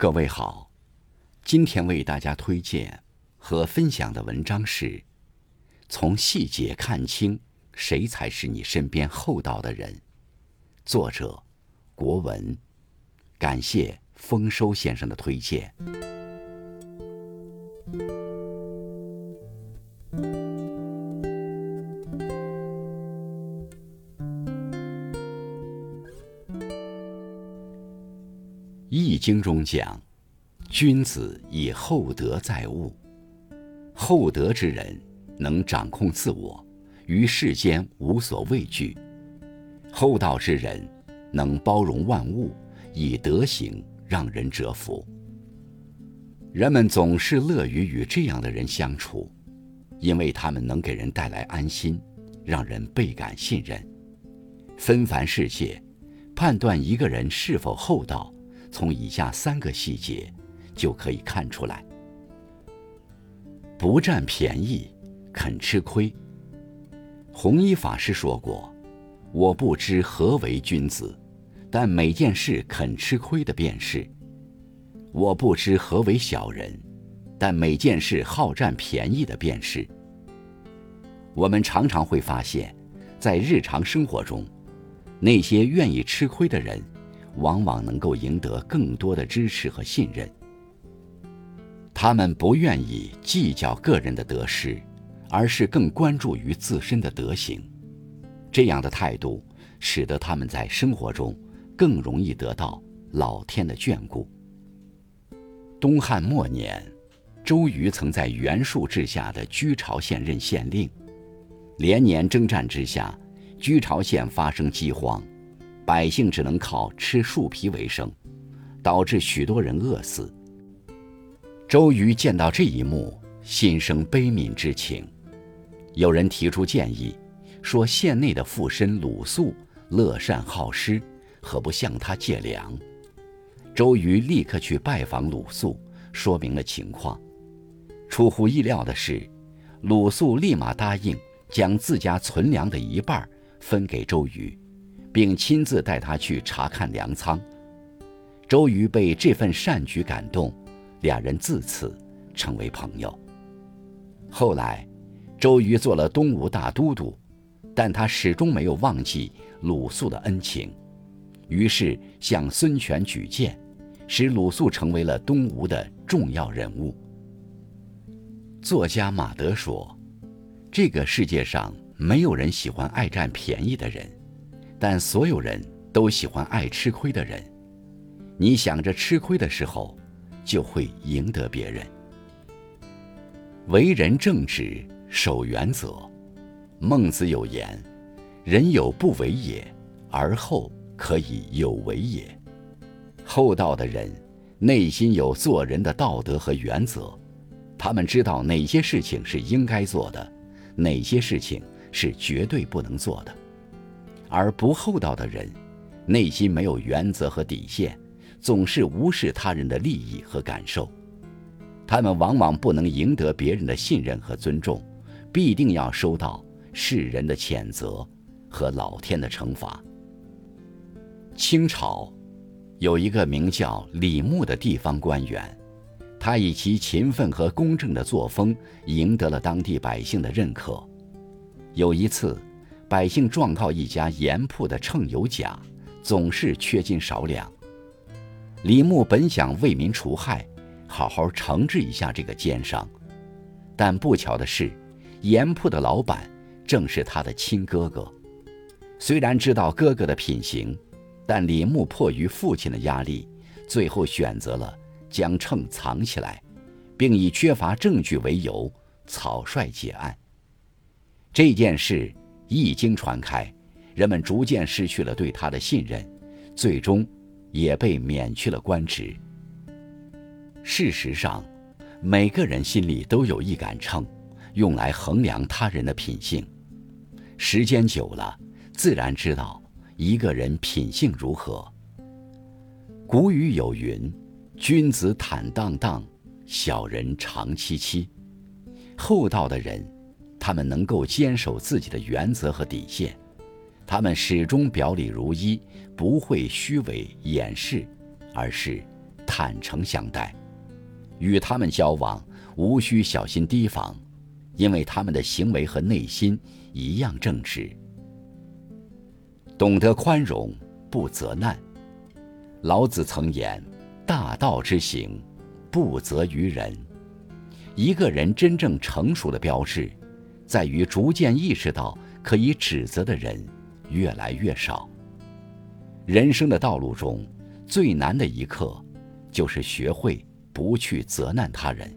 各位好，今天为大家推荐和分享的文章是《从细节看清谁才是你身边厚道的人》，作者国文。感谢丰收先生的推荐。《经》中讲：“君子以厚德载物。”厚德之人能掌控自我，于世间无所畏惧；厚道之人能包容万物，以德行让人折服。人们总是乐于与这样的人相处，因为他们能给人带来安心，让人倍感信任。纷繁世界，判断一个人是否厚道。从以下三个细节就可以看出来：不占便宜，肯吃亏。弘一法师说过：“我不知何为君子，但每件事肯吃亏的便是；我不知何为小人，但每件事好占便宜的便是。”我们常常会发现，在日常生活中，那些愿意吃亏的人。往往能够赢得更多的支持和信任。他们不愿意计较个人的得失，而是更关注于自身的德行。这样的态度，使得他们在生活中更容易得到老天的眷顾。东汉末年，周瑜曾在袁术治下的居巢县任县令，连年征战之下，居巢县发生饥荒。百姓只能靠吃树皮为生，导致许多人饿死。周瑜见到这一幕，心生悲悯之情。有人提出建议，说县内的富绅鲁肃乐善好施，何不向他借粮？周瑜立刻去拜访鲁肃，说明了情况。出乎意料的是，鲁肃立马答应将自家存粮的一半分给周瑜。并亲自带他去查看粮仓。周瑜被这份善举感动，两人自此成为朋友。后来，周瑜做了东吴大都督，但他始终没有忘记鲁肃的恩情，于是向孙权举荐，使鲁肃成为了东吴的重要人物。作家马德说：“这个世界上没有人喜欢爱占便宜的人。”但所有人都喜欢爱吃亏的人，你想着吃亏的时候，就会赢得别人。为人正直，守原则。孟子有言：“人有不为也，而后可以有为也。”厚道的人内心有做人的道德和原则，他们知道哪些事情是应该做的，哪些事情是绝对不能做的。而不厚道的人，内心没有原则和底线，总是无视他人的利益和感受。他们往往不能赢得别人的信任和尊重，必定要收到世人的谴责和老天的惩罚。清朝有一个名叫李牧的地方官员，他以其勤奋和公正的作风赢得了当地百姓的认可。有一次。百姓状告一家盐铺的秤有假，总是缺斤少两。李牧本想为民除害，好好惩治一下这个奸商，但不巧的是，盐铺的老板正是他的亲哥哥。虽然知道哥哥的品行，但李牧迫于父亲的压力，最后选择了将秤藏起来，并以缺乏证据为由草率结案。这件事。一经传开，人们逐渐失去了对他的信任，最终也被免去了官职。事实上，每个人心里都有一杆秤，用来衡量他人的品性。时间久了，自然知道一个人品性如何。古语有云：“君子坦荡荡，小人长戚戚。”厚道的人。他们能够坚守自己的原则和底线，他们始终表里如一，不会虚伪掩饰，而是坦诚相待，与他们交往无需小心提防，因为他们的行为和内心一样正直。懂得宽容，不责难。老子曾言：“大道之行，不责于人。”一个人真正成熟的标志，在于逐渐意识到可以指责的人越来越少。人生的道路中，最难的一刻，就是学会不去责难他人。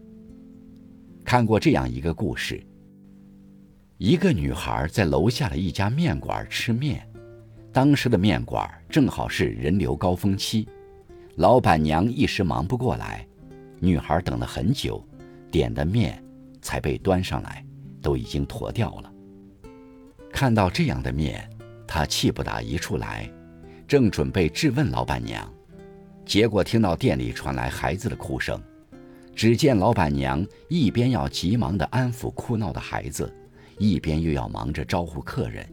看过这样一个故事：一个女孩在楼下的一家面馆吃面，当时的面馆正好是人流高峰期，老板娘一时忙不过来，女孩等了很久。点的面才被端上来，都已经坨掉了。看到这样的面，他气不打一处来，正准备质问老板娘，结果听到店里传来孩子的哭声。只见老板娘一边要急忙地安抚哭闹的孩子，一边又要忙着招呼客人。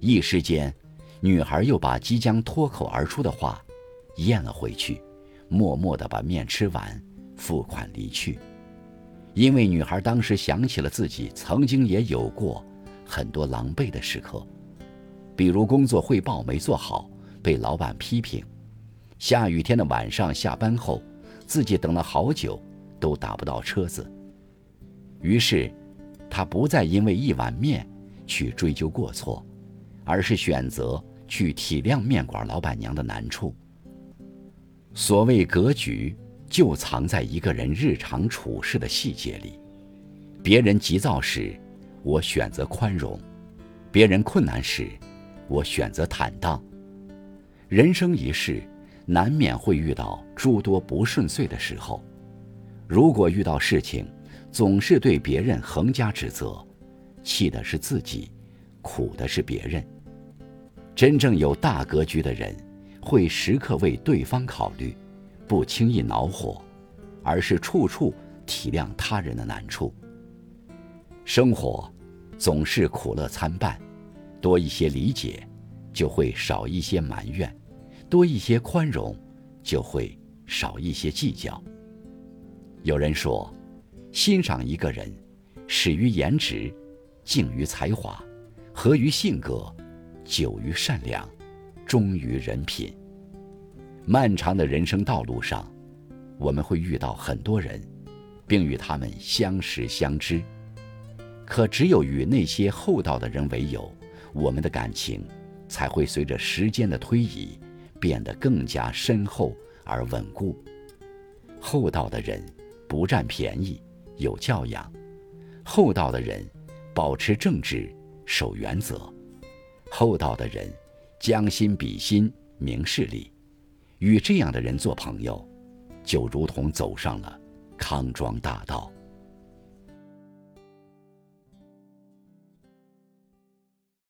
一时间，女孩又把即将脱口而出的话咽了回去，默默地把面吃完，付款离去。因为女孩当时想起了自己曾经也有过很多狼狈的时刻，比如工作汇报没做好被老板批评，下雨天的晚上下班后自己等了好久都打不到车子。于是，她不再因为一碗面去追究过错，而是选择去体谅面馆老板娘的难处。所谓格局。就藏在一个人日常处事的细节里。别人急躁时，我选择宽容；别人困难时，我选择坦荡。人生一世，难免会遇到诸多不顺遂的时候。如果遇到事情，总是对别人横加指责，气的是自己，苦的是别人。真正有大格局的人，会时刻为对方考虑。不轻易恼火，而是处处体谅他人的难处。生活总是苦乐参半，多一些理解，就会少一些埋怨；多一些宽容，就会少一些计较。有人说，欣赏一个人，始于颜值，敬于才华，合于性格，久于善良，忠于人品。漫长的人生道路上，我们会遇到很多人，并与他们相识相知。可只有与那些厚道的人为友，我们的感情才会随着时间的推移变得更加深厚而稳固。厚道的人不占便宜，有教养；厚道的人保持正直，守原则；厚道的人将心比心，明事理。与这样的人做朋友，就如同走上了康庄大道。